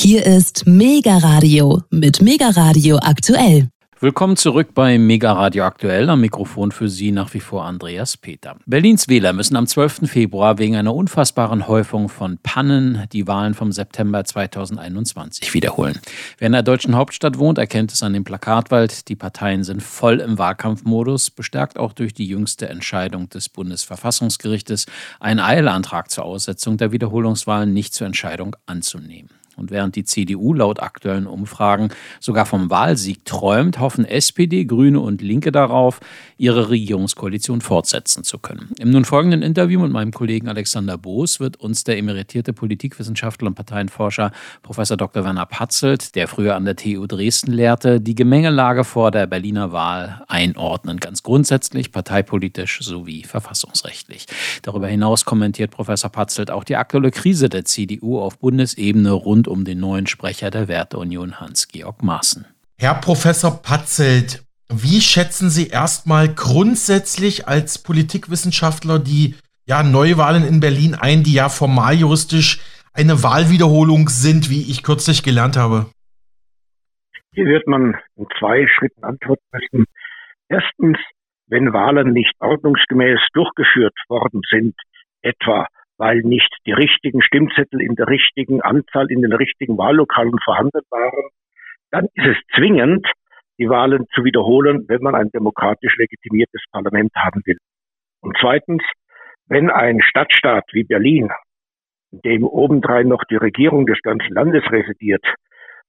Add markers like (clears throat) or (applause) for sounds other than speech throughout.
Hier ist Mega Radio mit Mega Radio aktuell. Willkommen zurück bei Mega Radio Aktuell. Am Mikrofon für Sie nach wie vor Andreas Peter. Berlins Wähler müssen am 12. Februar wegen einer unfassbaren Häufung von Pannen die Wahlen vom September 2021 wiederholen. Wer in der deutschen Hauptstadt wohnt, erkennt es an dem Plakatwald. Die Parteien sind voll im Wahlkampfmodus, bestärkt auch durch die jüngste Entscheidung des Bundesverfassungsgerichtes, einen Eilantrag zur Aussetzung der Wiederholungswahlen nicht zur Entscheidung anzunehmen. Und während die CDU laut aktuellen Umfragen sogar vom Wahlsieg träumt, hoffen SPD, Grüne und Linke darauf, ihre Regierungskoalition fortsetzen zu können. Im nun folgenden Interview mit meinem Kollegen Alexander Boos wird uns der emeritierte Politikwissenschaftler und Parteienforscher Prof. Dr. Werner Patzelt, der früher an der TU Dresden lehrte, die Gemengelage vor der Berliner Wahl einordnen, ganz grundsätzlich, parteipolitisch sowie verfassungsrechtlich. Darüber hinaus kommentiert Professor Patzelt auch die aktuelle Krise der CDU auf Bundesebene rund um den neuen Sprecher der Werteunion Hans-Georg Maaßen. Herr Professor Patzelt, wie schätzen Sie erstmal grundsätzlich als Politikwissenschaftler die ja, Neuwahlen in Berlin ein, die ja formal juristisch eine Wahlwiederholung sind, wie ich kürzlich gelernt habe? Hier wird man in zwei Schritten antworten müssen. Erstens, wenn Wahlen nicht ordnungsgemäß durchgeführt worden sind, etwa weil nicht die richtigen Stimmzettel in der richtigen Anzahl in den richtigen Wahllokalen vorhanden waren, dann ist es zwingend, die Wahlen zu wiederholen, wenn man ein demokratisch legitimiertes Parlament haben will. Und zweitens, wenn ein Stadtstaat wie Berlin, in dem obendrein noch die Regierung des ganzen Landes residiert,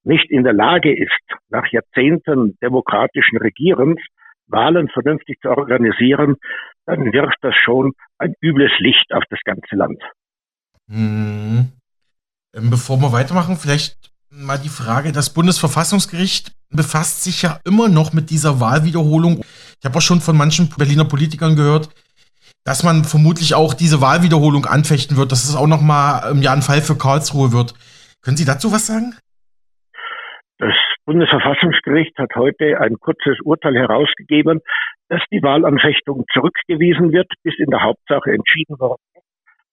nicht in der Lage ist, nach Jahrzehnten demokratischen Regierens Wahlen vernünftig zu organisieren, dann wirft das schon ein übles Licht auf das ganze Land. Hm. Bevor wir weitermachen, vielleicht mal die Frage, das Bundesverfassungsgericht befasst sich ja immer noch mit dieser Wahlwiederholung. Ich habe auch schon von manchen Berliner Politikern gehört, dass man vermutlich auch diese Wahlwiederholung anfechten wird, dass es auch noch mal ja, ein Fall für Karlsruhe wird. Können Sie dazu was sagen? Das Bundesverfassungsgericht hat heute ein kurzes Urteil herausgegeben, dass die Wahlanfechtung zurückgewiesen wird, bis in der Hauptsache entschieden worden ist.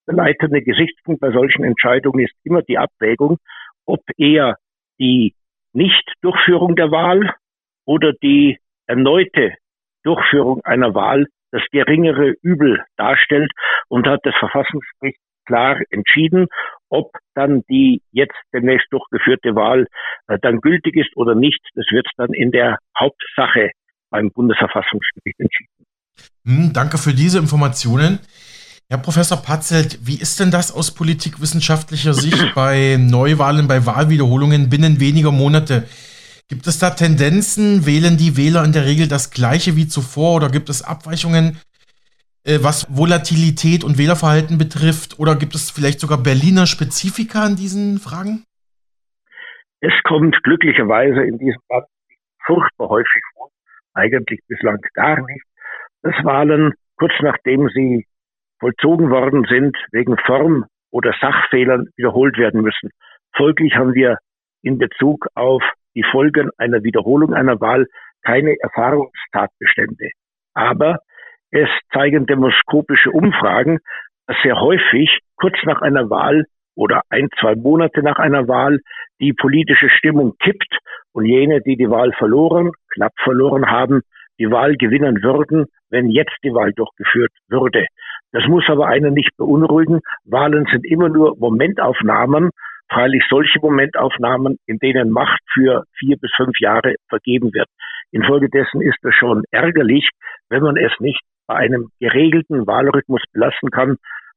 Der leitende Gesichtspunkt bei solchen Entscheidungen ist immer die Abwägung, ob eher die Nichtdurchführung der Wahl oder die erneute Durchführung einer Wahl das geringere Übel darstellt und hat das Verfassungsgericht klar entschieden, ob dann die jetzt demnächst durchgeführte Wahl äh, dann gültig ist oder nicht. Das wird dann in der Hauptsache beim Bundesverfassungsgericht entschieden. Hm, danke für diese Informationen. Herr Professor Patzelt, wie ist denn das aus politikwissenschaftlicher Sicht (clears throat) bei Neuwahlen, bei Wahlwiederholungen binnen weniger Monate? Gibt es da Tendenzen? Wählen die Wähler in der Regel das Gleiche wie zuvor oder gibt es Abweichungen, was Volatilität und Wählerverhalten betrifft? Oder gibt es vielleicht sogar Berliner Spezifika in diesen Fragen? Es kommt glücklicherweise in diesem Land furchtbar häufig vor, eigentlich bislang gar nicht, dass Wahlen kurz nachdem sie vollzogen worden sind, wegen Form- oder Sachfehlern wiederholt werden müssen. Folglich haben wir in Bezug auf die Folgen einer Wiederholung einer Wahl keine Erfahrungstatbestände. Aber es zeigen demoskopische Umfragen, dass sehr häufig kurz nach einer Wahl oder ein, zwei Monate nach einer Wahl die politische Stimmung kippt und jene, die die Wahl verloren, knapp verloren haben, die Wahl gewinnen würden, wenn jetzt die Wahl durchgeführt würde. Das muss aber einen nicht beunruhigen. Wahlen sind immer nur Momentaufnahmen, freilich solche Momentaufnahmen, in denen Macht für vier bis fünf Jahre vergeben wird. Infolgedessen ist es schon ärgerlich, wenn man es nicht bei einem geregelten Wahlrhythmus belassen kann,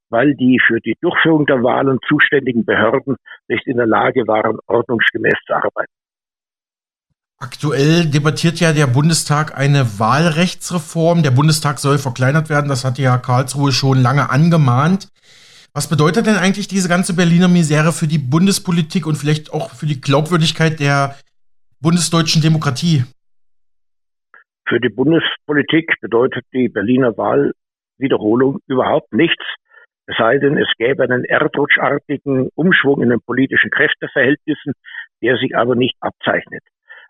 weil die für die Durchführung der Wahlen zuständigen Behörden nicht in der Lage waren, ordnungsgemäß zu arbeiten. Aktuell debattiert ja der Bundestag eine Wahlrechtsreform. Der Bundestag soll verkleinert werden. Das hatte ja Karlsruhe schon lange angemahnt. Was bedeutet denn eigentlich diese ganze Berliner Misere für die Bundespolitik und vielleicht auch für die Glaubwürdigkeit der bundesdeutschen Demokratie? Für die Bundespolitik bedeutet die Berliner Wahlwiederholung überhaupt nichts. Es sei denn, es gäbe einen erdrutschartigen Umschwung in den politischen Kräfteverhältnissen, der sich aber nicht abzeichnet.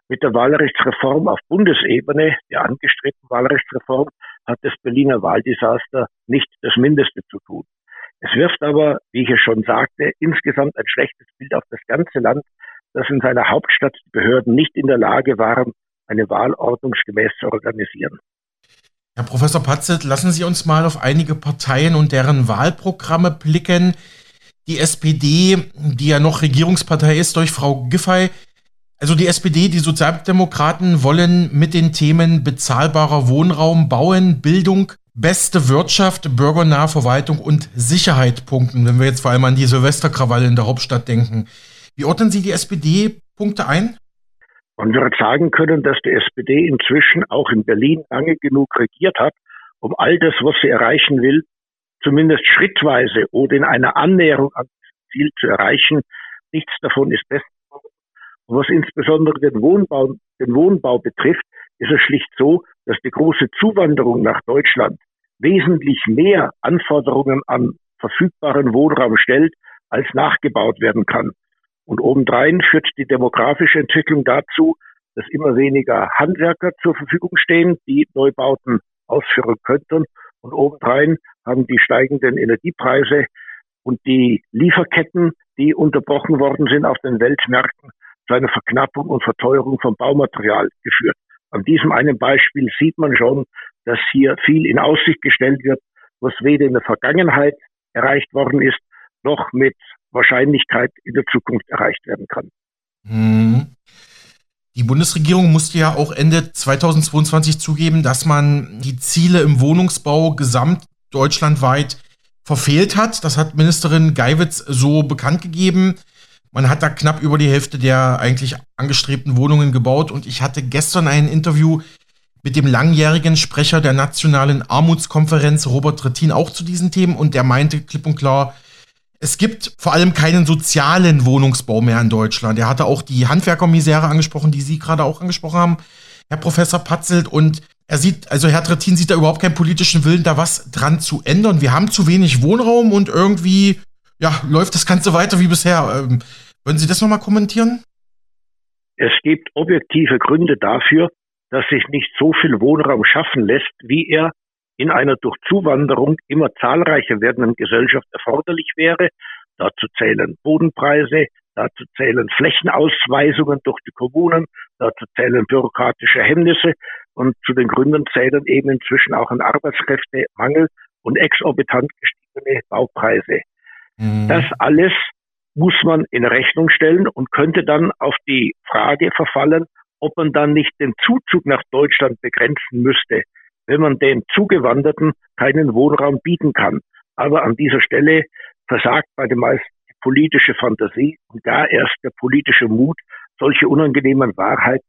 Mit der Wahlrechtsreform auf Bundesebene, der angestrebten Wahlrechtsreform, hat das Berliner Wahldesaster nicht das Mindeste zu tun. Es wirft aber, wie ich es schon sagte, insgesamt ein schlechtes Bild auf das ganze Land, dass in seiner Hauptstadt die Behörden nicht in der Lage waren, eine Wahl ordnungsgemäß zu organisieren. Herr Professor Patzelt, lassen Sie uns mal auf einige Parteien und deren Wahlprogramme blicken. Die SPD, die ja noch Regierungspartei ist durch Frau Giffey, also die SPD, die Sozialdemokraten wollen mit den Themen bezahlbarer Wohnraum, Bauen, Bildung, beste Wirtschaft, bürgernahe Verwaltung und Sicherheit punkten, wenn wir jetzt vor allem an die Silvesterkrawalle in der Hauptstadt denken. Wie ordnen Sie die SPD-Punkte ein? Man wird sagen können, dass die SPD inzwischen auch in Berlin lange genug regiert hat, um all das, was sie erreichen will, zumindest schrittweise oder in einer Annäherung an das Ziel zu erreichen. Nichts davon ist besser und was insbesondere den Wohnbau, den Wohnbau betrifft, ist es schlicht so, dass die große Zuwanderung nach Deutschland wesentlich mehr Anforderungen an verfügbaren Wohnraum stellt, als nachgebaut werden kann. Und obendrein führt die demografische Entwicklung dazu, dass immer weniger Handwerker zur Verfügung stehen, die Neubauten ausführen könnten. Und obendrein haben die steigenden Energiepreise und die Lieferketten, die unterbrochen worden sind auf den Weltmärkten, zu einer Verknappung und Verteuerung von Baumaterial geführt. An diesem einen Beispiel sieht man schon, dass hier viel in Aussicht gestellt wird, was weder in der Vergangenheit erreicht worden ist, noch mit Wahrscheinlichkeit in der Zukunft erreicht werden kann. Hm. Die Bundesregierung musste ja auch Ende 2022 zugeben, dass man die Ziele im Wohnungsbau gesamt deutschlandweit verfehlt hat. Das hat Ministerin Geiwitz so bekannt gegeben. Man hat da knapp über die Hälfte der eigentlich angestrebten Wohnungen gebaut und ich hatte gestern ein Interview mit dem langjährigen Sprecher der Nationalen Armutskonferenz, Robert Trittin, auch zu diesen Themen und der meinte klipp und klar, es gibt vor allem keinen sozialen Wohnungsbau mehr in Deutschland. Er hatte auch die Handwerkermisere angesprochen, die Sie gerade auch angesprochen haben, Herr Professor Patzelt. Und er sieht, also Herr Trittin sieht da überhaupt keinen politischen Willen, da was dran zu ändern. Wir haben zu wenig Wohnraum und irgendwie ja, läuft das Ganze weiter wie bisher. Ähm, würden Sie das nochmal kommentieren? Es gibt objektive Gründe dafür, dass sich nicht so viel Wohnraum schaffen lässt, wie er in einer durch Zuwanderung immer zahlreicher werdenden Gesellschaft erforderlich wäre. Dazu zählen Bodenpreise, dazu zählen Flächenausweisungen durch die Kommunen, dazu zählen bürokratische Hemmnisse und zu den Gründen zählen eben inzwischen auch ein Arbeitskräftemangel und exorbitant gestiegene Baupreise. Mhm. Das alles muss man in Rechnung stellen und könnte dann auf die Frage verfallen, ob man dann nicht den Zuzug nach Deutschland begrenzen müsste, wenn man den Zugewanderten keinen Wohnraum bieten kann. Aber an dieser Stelle versagt bei den meisten die politische Fantasie und gar erst der politische Mut, solche unangenehmen Wahrheiten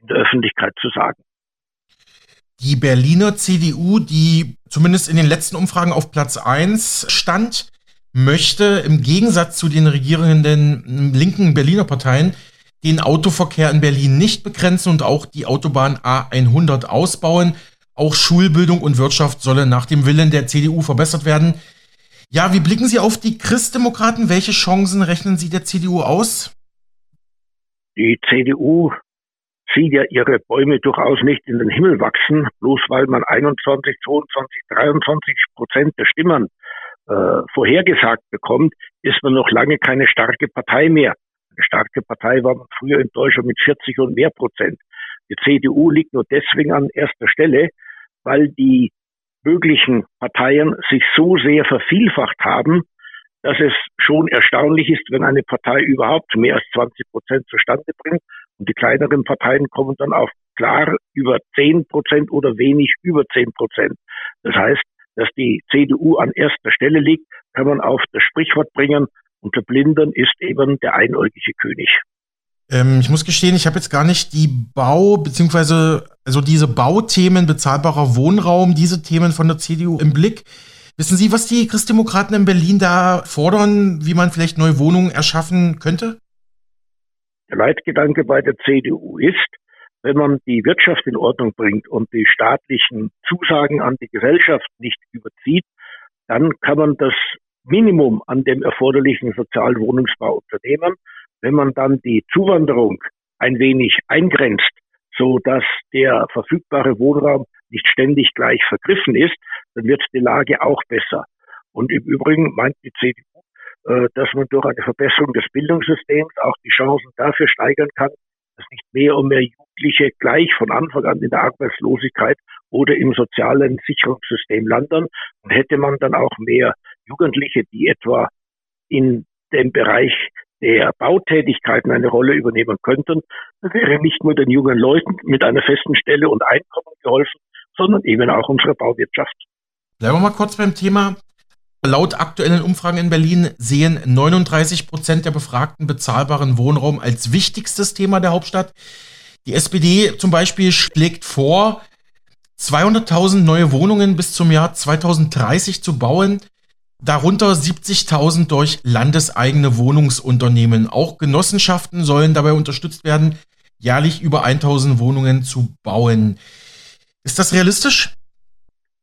in der Öffentlichkeit zu sagen. Die Berliner CDU, die zumindest in den letzten Umfragen auf Platz 1 stand, möchte im Gegensatz zu den regierenden linken Berliner Parteien den Autoverkehr in Berlin nicht begrenzen und auch die Autobahn A100 ausbauen. Auch Schulbildung und Wirtschaft solle nach dem Willen der CDU verbessert werden. Ja, wie blicken Sie auf die Christdemokraten? Welche Chancen rechnen Sie der CDU aus? Die CDU sieht ja ihre Bäume durchaus nicht in den Himmel wachsen, bloß weil man 21, 22, 23 Prozent der Stimmen äh, vorhergesagt bekommt, ist man noch lange keine starke Partei mehr. Eine starke Partei war man früher in Deutschland mit 40 und mehr Prozent. Die CDU liegt nur deswegen an erster Stelle, weil die möglichen Parteien sich so sehr vervielfacht haben, dass es schon erstaunlich ist, wenn eine Partei überhaupt mehr als 20 Prozent zustande bringt. Und die kleineren Parteien kommen dann auf klar über 10 Prozent oder wenig über 10 Prozent. Das heißt, dass die CDU an erster Stelle liegt, kann man auf das Sprichwort bringen, unter Blindern ist eben der einäugige König. Ähm, ich muss gestehen, ich habe jetzt gar nicht die Bau- beziehungsweise also diese Bauthemen, bezahlbarer Wohnraum, diese Themen von der CDU im Blick. Wissen Sie, was die Christdemokraten in Berlin da fordern, wie man vielleicht neue Wohnungen erschaffen könnte? Der Leitgedanke bei der CDU ist, wenn man die Wirtschaft in Ordnung bringt und die staatlichen Zusagen an die Gesellschaft nicht überzieht, dann kann man das Minimum an dem erforderlichen Sozialwohnungsbau unternehmen. Wenn man dann die Zuwanderung ein wenig eingrenzt, so dass der verfügbare Wohnraum nicht ständig gleich vergriffen ist, dann wird die Lage auch besser. Und im Übrigen meint die CDU, äh, dass man durch eine Verbesserung des Bildungssystems auch die Chancen dafür steigern kann, dass nicht mehr und mehr Jugendliche gleich von Anfang an in der Arbeitslosigkeit oder im sozialen Sicherungssystem landen. Und hätte man dann auch mehr Jugendliche, die etwa in dem Bereich der Bautätigkeiten eine Rolle übernehmen könnten, wäre nicht nur den jungen Leuten mit einer festen Stelle und Einkommen geholfen, sondern eben auch unserer Bauwirtschaft. Bleiben wir mal kurz beim Thema. Laut aktuellen Umfragen in Berlin sehen 39 Prozent der Befragten bezahlbaren Wohnraum als wichtigstes Thema der Hauptstadt. Die SPD zum Beispiel schlägt vor, 200.000 neue Wohnungen bis zum Jahr 2030 zu bauen, darunter 70.000 durch landeseigene Wohnungsunternehmen. Auch Genossenschaften sollen dabei unterstützt werden, jährlich über 1.000 Wohnungen zu bauen. Ist das realistisch?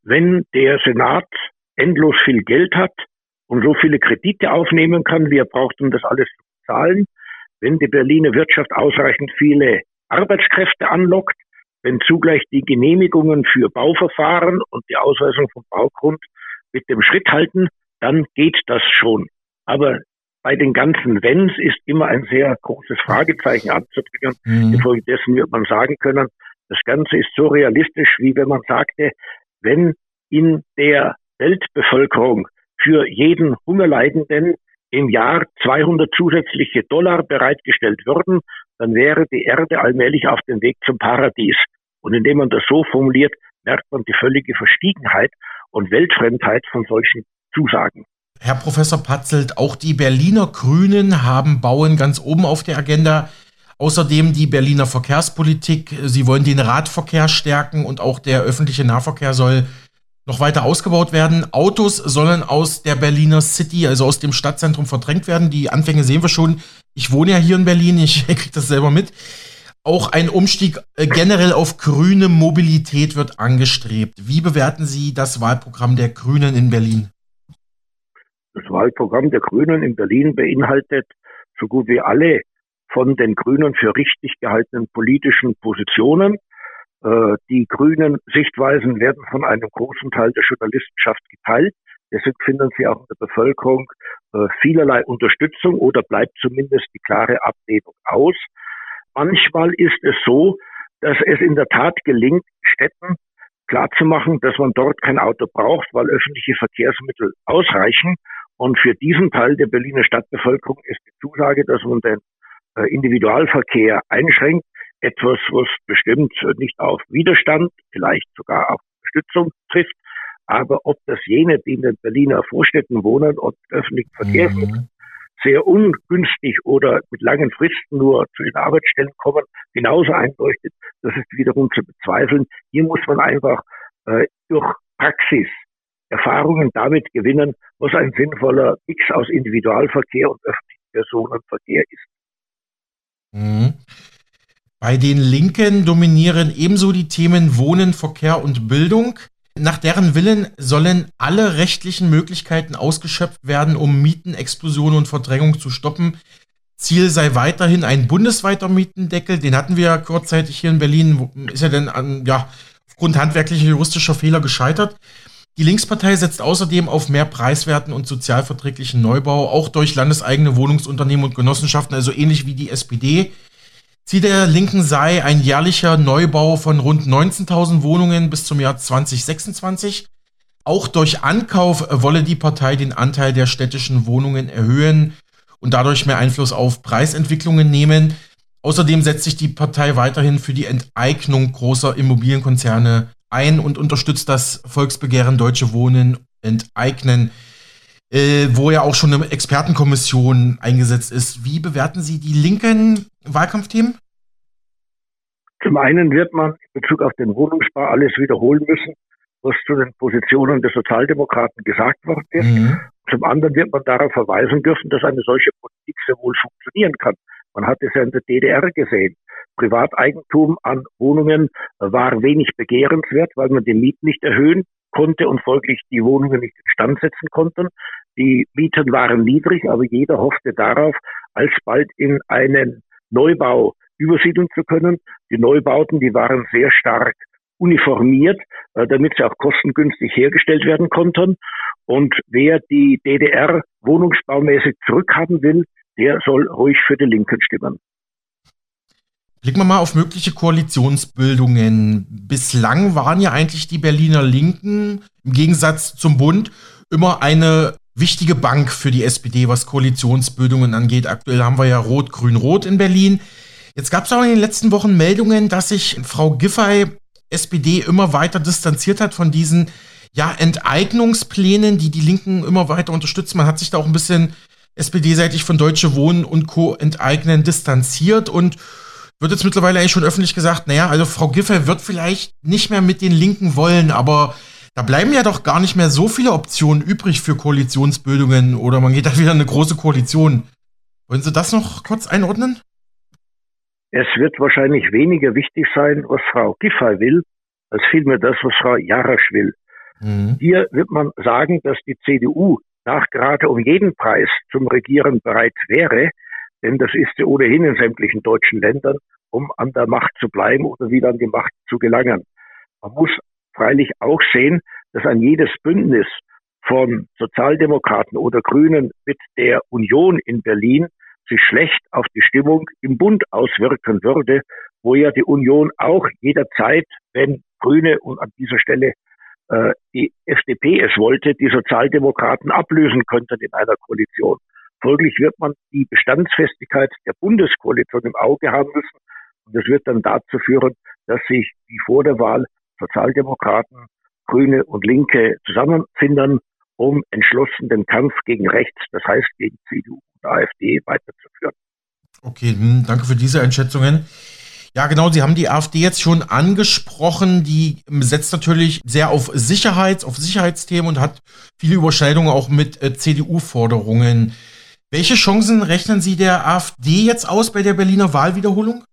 Wenn der Senat endlos viel Geld hat und so viele Kredite aufnehmen kann, wie er braucht, um das alles zu bezahlen, wenn die Berliner Wirtschaft ausreichend viele Arbeitskräfte anlockt, wenn zugleich die Genehmigungen für Bauverfahren und die Ausweisung vom Baugrund mit dem Schritt halten, dann geht das schon. Aber bei den ganzen Wenns ist immer ein sehr großes Fragezeichen anzubringen. Mhm. Infolgedessen wird man sagen können, das Ganze ist so realistisch, wie wenn man sagte, wenn in der Weltbevölkerung für jeden Hungerleidenden im Jahr 200 zusätzliche Dollar bereitgestellt würden, dann wäre die Erde allmählich auf dem Weg zum Paradies. Und indem man das so formuliert, merkt man die völlige Verstiegenheit und Weltfremdheit von solchen Zusagen. Herr Professor Patzelt, auch die Berliner Grünen haben Bauen ganz oben auf der Agenda. Außerdem die Berliner Verkehrspolitik. Sie wollen den Radverkehr stärken und auch der öffentliche Nahverkehr soll noch weiter ausgebaut werden. Autos sollen aus der Berliner City, also aus dem Stadtzentrum verdrängt werden. Die Anfänge sehen wir schon. Ich wohne ja hier in Berlin, ich (laughs) kriege das selber mit. Auch ein Umstieg äh, generell auf grüne Mobilität wird angestrebt. Wie bewerten Sie das Wahlprogramm der Grünen in Berlin? Das Wahlprogramm der Grünen in Berlin beinhaltet so gut wie alle von den Grünen für richtig gehaltenen politischen Positionen. Äh, die grünen Sichtweisen werden von einem großen Teil der Journalistenschaft geteilt. Deshalb finden sie auch in der Bevölkerung äh, vielerlei Unterstützung oder bleibt zumindest die klare Ablehnung aus. Manchmal ist es so, dass es in der Tat gelingt, Städten klarzumachen, dass man dort kein Auto braucht, weil öffentliche Verkehrsmittel ausreichen. Und für diesen Teil der Berliner Stadtbevölkerung ist die Zusage, dass man den äh, Individualverkehr einschränkt, etwas, was bestimmt nicht auf Widerstand, vielleicht sogar auf Unterstützung trifft. Aber ob das jene, die in den Berliner Vorstädten wohnen und öffentlichen Verkehrsmitteln mhm. sehr ungünstig oder mit langen Fristen nur zu den Arbeitsstellen kommen, genauso einleuchtet, das ist wiederum zu bezweifeln. Hier muss man einfach äh, durch Praxis Erfahrungen damit gewinnen, was ein sinnvoller Mix aus Individualverkehr und öffentlichem Personenverkehr ist. Mhm. Bei den Linken dominieren ebenso die Themen Wohnen, Verkehr und Bildung. Nach deren Willen sollen alle rechtlichen Möglichkeiten ausgeschöpft werden, um Mietenexplosion und Verdrängung zu stoppen. Ziel sei weiterhin ein bundesweiter Mietendeckel. Den hatten wir ja kurzzeitig hier in Berlin. Ist er denn an, ja, aufgrund handwerklicher juristischer Fehler gescheitert? Die Linkspartei setzt außerdem auf mehr preiswerten und sozialverträglichen Neubau, auch durch landeseigene Wohnungsunternehmen und Genossenschaften, also ähnlich wie die SPD. Ziel der Linken sei ein jährlicher Neubau von rund 19.000 Wohnungen bis zum Jahr 2026. Auch durch Ankauf wolle die Partei den Anteil der städtischen Wohnungen erhöhen und dadurch mehr Einfluss auf Preisentwicklungen nehmen. Außerdem setzt sich die Partei weiterhin für die Enteignung großer Immobilienkonzerne ein und unterstützt das Volksbegehren Deutsche Wohnen enteignen, äh, wo ja auch schon eine Expertenkommission eingesetzt ist. Wie bewerten Sie die linken Wahlkampfthemen? Zum einen wird man in Bezug auf den Wohnungsspar alles wiederholen müssen, was zu den Positionen der Sozialdemokraten gesagt worden ist. Mhm. Zum anderen wird man darauf verweisen dürfen, dass eine solche Politik sehr wohl funktionieren kann. Man hat es ja in der DDR gesehen. Privateigentum an Wohnungen war wenig begehrenswert, weil man die Mieten nicht erhöhen konnte und folglich die Wohnungen nicht instand setzen konnten. Die Mieten waren niedrig, aber jeder hoffte darauf, alsbald in einen Neubau übersiedeln zu können. Die Neubauten, die waren sehr stark uniformiert, äh, damit sie auch kostengünstig hergestellt werden konnten. Und wer die DDR wohnungsbaumäßig zurückhaben will, der soll ruhig für die Linken stimmen. Blicken wir mal auf mögliche Koalitionsbildungen. Bislang waren ja eigentlich die Berliner Linken im Gegensatz zum Bund immer eine wichtige Bank für die SPD, was Koalitionsbildungen angeht. Aktuell haben wir ja Rot-Grün-Rot in Berlin. Jetzt gab es auch in den letzten Wochen Meldungen, dass sich Frau Giffey, SPD, immer weiter distanziert hat von diesen ja, Enteignungsplänen, die die Linken immer weiter unterstützen. Man hat sich da auch ein bisschen SPD-seitig von Deutsche Wohnen und Co. enteignen distanziert und wird jetzt mittlerweile eigentlich schon öffentlich gesagt, naja, also Frau Giffey wird vielleicht nicht mehr mit den Linken wollen, aber da bleiben ja doch gar nicht mehr so viele Optionen übrig für Koalitionsbildungen oder man geht da wieder in eine große Koalition. Wollen Sie das noch kurz einordnen? Es wird wahrscheinlich weniger wichtig sein, was Frau Giffey will, als vielmehr das, was Frau Jarasch will. Mhm. Hier wird man sagen, dass die CDU nach gerade um jeden Preis zum Regieren bereit wäre, denn das ist sie ohnehin in sämtlichen deutschen Ländern, um an der Macht zu bleiben oder wieder an die Macht zu gelangen. Man muss freilich auch sehen, dass ein jedes Bündnis von Sozialdemokraten oder Grünen mit der Union in Berlin sich schlecht auf die Stimmung im Bund auswirken würde, wo ja die Union auch jederzeit, wenn Grüne und an dieser Stelle äh, die FDP es wollte, die Sozialdemokraten ablösen könnten in einer Koalition. Folglich wird man die Bestandsfestigkeit der Bundeskoalition im Auge haben müssen. Und das wird dann dazu führen, dass sich wie vor der Wahl Sozialdemokraten, Grüne und Linke zusammenfinden, um entschlossen den Kampf gegen rechts, das heißt gegen CDU und AfD, weiterzuführen. Okay, hm, danke für diese Einschätzungen. Ja, genau, Sie haben die AfD jetzt schon angesprochen. Die setzt natürlich sehr auf Sicherheit, auf Sicherheitsthemen und hat viele Überschneidungen auch mit äh, CDU-Forderungen. Welche Chancen rechnen Sie der AfD jetzt aus bei der Berliner Wahlwiederholung?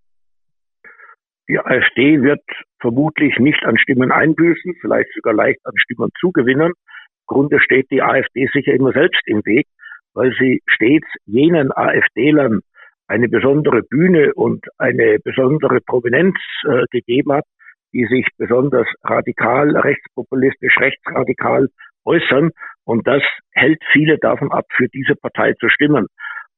Die AfD wird vermutlich nicht an Stimmen einbüßen, vielleicht sogar leicht an Stimmen zugewinnen. Im Grunde steht die AfD sicher immer selbst im Weg, weil sie stets jenen AfD-Lern eine besondere Bühne und eine besondere Prominenz äh, gegeben hat, die sich besonders radikal, rechtspopulistisch, rechtsradikal äußern. Und das hält viele davon ab, für diese Partei zu stimmen.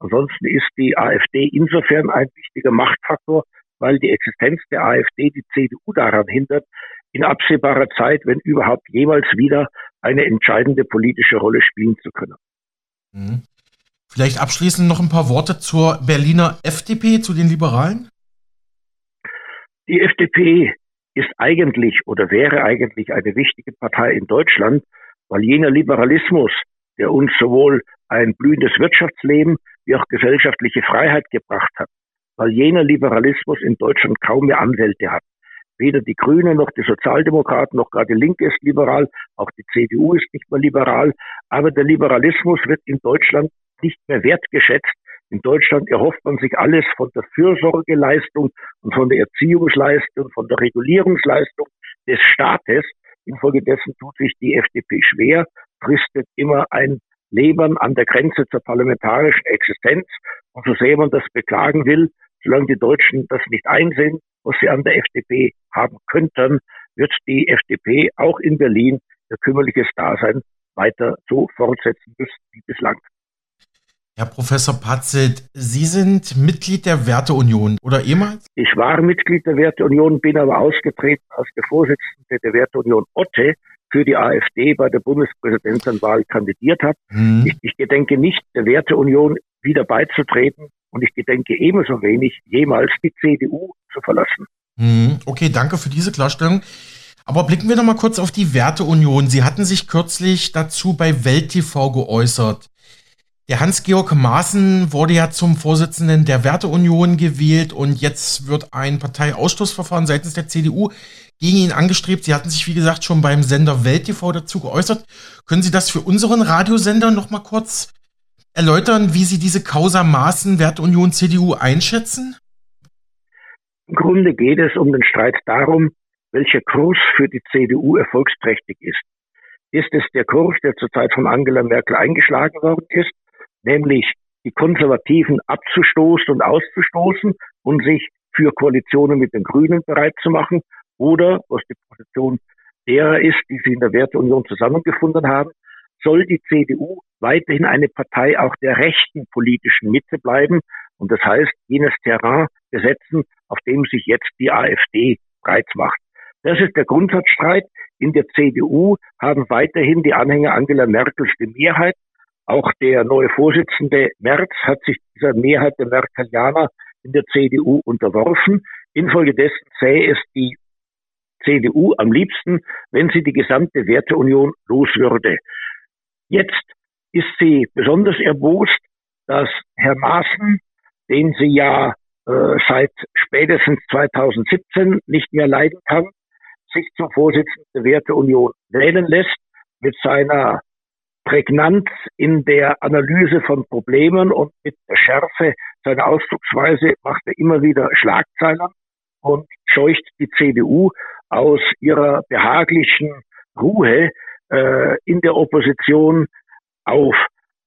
Ansonsten ist die AfD insofern ein wichtiger Machtfaktor, weil die Existenz der AfD die CDU daran hindert, in absehbarer Zeit, wenn überhaupt jemals wieder, eine entscheidende politische Rolle spielen zu können. Mhm. Vielleicht abschließend noch ein paar Worte zur Berliner FDP, zu den Liberalen? Die FDP ist eigentlich oder wäre eigentlich eine wichtige Partei in Deutschland, weil jener Liberalismus, der uns sowohl ein blühendes Wirtschaftsleben wie auch gesellschaftliche Freiheit gebracht hat, weil jener Liberalismus in Deutschland kaum mehr Anwälte hat. Weder die Grünen noch die Sozialdemokraten noch gerade die Linke ist liberal, auch die CDU ist nicht mehr liberal, aber der Liberalismus wird in Deutschland nicht mehr wertgeschätzt. In Deutschland erhofft man sich alles von der Fürsorgeleistung und von der Erziehungsleistung, von der Regulierungsleistung des Staates. Infolgedessen tut sich die FDP schwer, fristet immer ein Leben an der Grenze zur parlamentarischen Existenz. Und so sehr man das beklagen will, solange die Deutschen das nicht einsehen, was sie an der FDP haben könnten, wird die FDP auch in Berlin ihr kümmerliches Dasein weiter so fortsetzen müssen wie bislang. Herr Professor Patzelt, Sie sind Mitglied der Werteunion oder ehemals? Ich war Mitglied der Werteunion, bin aber ausgetreten als der Vorsitzende der Werteunion Otte für die AfD bei der Bundespräsidentenwahl kandidiert hat. Mhm. Ich, ich gedenke nicht, der Werteunion wieder beizutreten und ich gedenke ebenso wenig, jemals die CDU zu verlassen. Mhm. Okay, danke für diese Klarstellung. Aber blicken wir noch mal kurz auf die Werteunion. Sie hatten sich kürzlich dazu bei Welt TV geäußert. Der Hans-Georg Maaßen wurde ja zum Vorsitzenden der Werteunion gewählt und jetzt wird ein Parteiausschlussverfahren seitens der CDU gegen ihn angestrebt. Sie hatten sich, wie gesagt, schon beim Sender Welt TV dazu geäußert. Können Sie das für unseren Radiosender noch mal kurz erläutern, wie Sie diese Causa Maaßen Werteunion CDU einschätzen? Im Grunde geht es um den Streit darum, welcher Kurs für die CDU erfolgsträchtig ist. Ist es der Kurs, der zurzeit von Angela Merkel eingeschlagen worden ist, nämlich die Konservativen abzustoßen und auszustoßen und sich für Koalitionen mit den Grünen bereit zu machen? oder, was die Position derer ist, die sie in der Werteunion zusammengefunden haben, soll die CDU weiterhin eine Partei auch der rechten politischen Mitte bleiben und das heißt, jenes Terrain besetzen, auf dem sich jetzt die AfD breit macht. Das ist der Grundsatzstreit. In der CDU haben weiterhin die Anhänger Angela Merkels die Mehrheit. Auch der neue Vorsitzende Merz hat sich dieser Mehrheit der Merkelianer in der CDU unterworfen. Infolgedessen sähe es die CDU am liebsten, wenn sie die gesamte Werteunion los würde. Jetzt ist sie besonders erbost, dass Herr Maaßen, den sie ja äh, seit spätestens 2017 nicht mehr leiden kann, sich zum Vorsitzenden der Werteunion wählen lässt, mit seiner Prägnanz in der Analyse von Problemen und mit der Schärfe seiner Ausdrucksweise macht er immer wieder Schlagzeilen und scheucht die CDU aus ihrer behaglichen Ruhe äh, in der Opposition auf.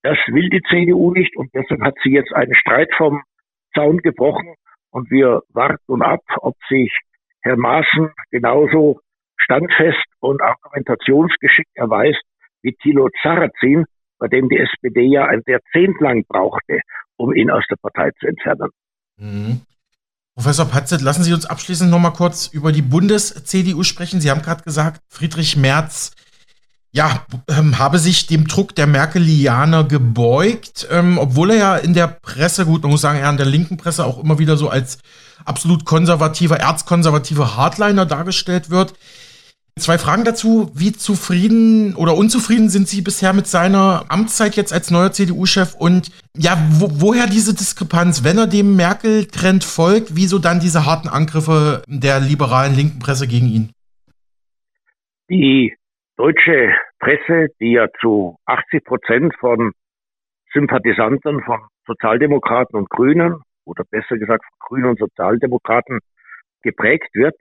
Das will die CDU nicht und deshalb hat sie jetzt einen Streit vom Zaun gebrochen und wir warten ab, ob sich Herr Maaßen genauso standfest und argumentationsgeschickt erweist wie Thilo Sarrazin, bei dem die SPD ja ein Jahrzehnt lang brauchte, um ihn aus der Partei zu entfernen. Mhm. Professor Patzet, lassen Sie uns abschließend noch mal kurz über die Bundes-CDU sprechen. Sie haben gerade gesagt, Friedrich Merz ja, ähm, habe sich dem Druck der Merkelianer gebeugt, ähm, obwohl er ja in der Presse, gut, man muss sagen, er in der linken Presse auch immer wieder so als absolut konservativer, erzkonservativer Hardliner dargestellt wird. Zwei Fragen dazu. Wie zufrieden oder unzufrieden sind Sie bisher mit seiner Amtszeit jetzt als neuer CDU-Chef? Und ja, wo, woher diese Diskrepanz? Wenn er dem Merkel-Trend folgt, wieso dann diese harten Angriffe der liberalen linken Presse gegen ihn? Die deutsche Presse, die ja zu 80 Prozent von Sympathisanten von Sozialdemokraten und Grünen oder besser gesagt von Grünen und Sozialdemokraten geprägt wird,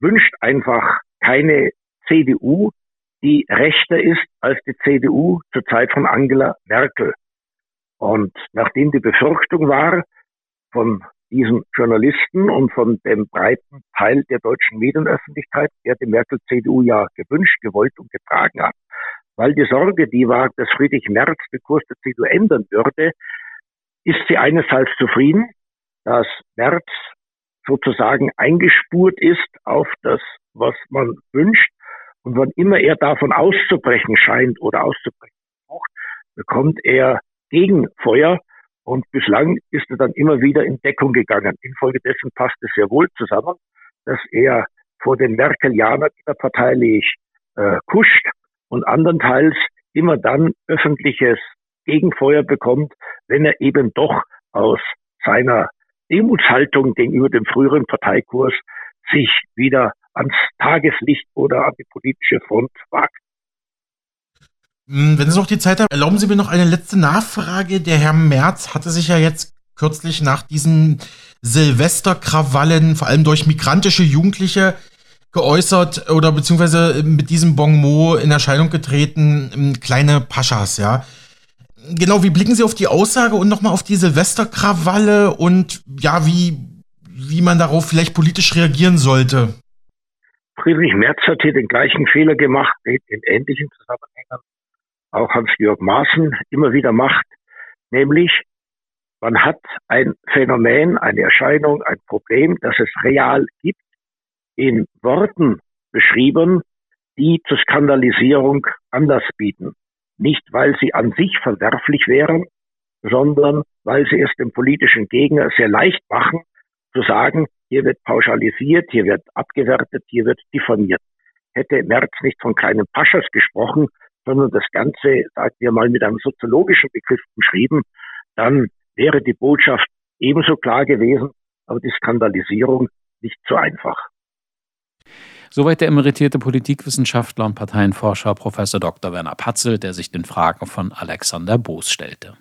wünscht einfach keine CDU, die rechter ist als die CDU zur Zeit von Angela Merkel. Und nachdem die Befürchtung war von diesen Journalisten und von dem breiten Teil der deutschen Medienöffentlichkeit, der die Merkel-CDU ja gewünscht, gewollt und getragen hat, weil die Sorge, die war, dass Friedrich Merz den Kurs der CDU ändern würde, ist sie einerseits zufrieden, dass Merz sozusagen eingespurt ist auf das was man wünscht. Und wann immer er davon auszubrechen scheint oder auszubrechen sucht, bekommt er Gegenfeuer. Und bislang ist er dann immer wieder in Deckung gegangen. Infolgedessen passt es sehr wohl zusammen, dass er vor den Merkelianern innerparteilich äh, kuscht und andernteils immer dann öffentliches Gegenfeuer bekommt, wenn er eben doch aus seiner Demutshaltung gegenüber dem früheren Parteikurs sich wieder ans Tageslicht oder an die politische Front wagt. Hm, wenn Sie noch die Zeit haben, erlauben Sie mir noch eine letzte Nachfrage. Der Herr Merz hatte sich ja jetzt kürzlich nach diesen Silvesterkrawallen, vor allem durch migrantische Jugendliche, geäußert oder beziehungsweise mit diesem Bonmot in Erscheinung getreten, hm, kleine Paschas, ja. Genau, wie blicken Sie auf die Aussage und nochmal auf die Silvesterkrawalle und ja, wie, wie man darauf vielleicht politisch reagieren sollte? Friedrich Merz hat hier den gleichen Fehler gemacht, den in ähnlichen Zusammenhängen auch Hans-Georg Maaßen immer wieder macht, nämlich man hat ein Phänomen, eine Erscheinung, ein Problem, das es real gibt, in Worten beschrieben, die zur Skandalisierung Anlass bieten. Nicht, weil sie an sich verwerflich wären, sondern weil sie es dem politischen Gegner sehr leicht machen, zu sagen, hier wird pauschalisiert, hier wird abgewertet, hier wird diffamiert. Hätte Merz nicht von kleinen Paschas gesprochen, sondern das Ganze, sagen wir mal, mit einem soziologischen Begriff beschrieben, dann wäre die Botschaft ebenso klar gewesen, aber die Skandalisierung nicht so einfach. Soweit der emeritierte Politikwissenschaftler und Parteienforscher Professor Dr. Werner Patzel, der sich den Fragen von Alexander Boos stellte.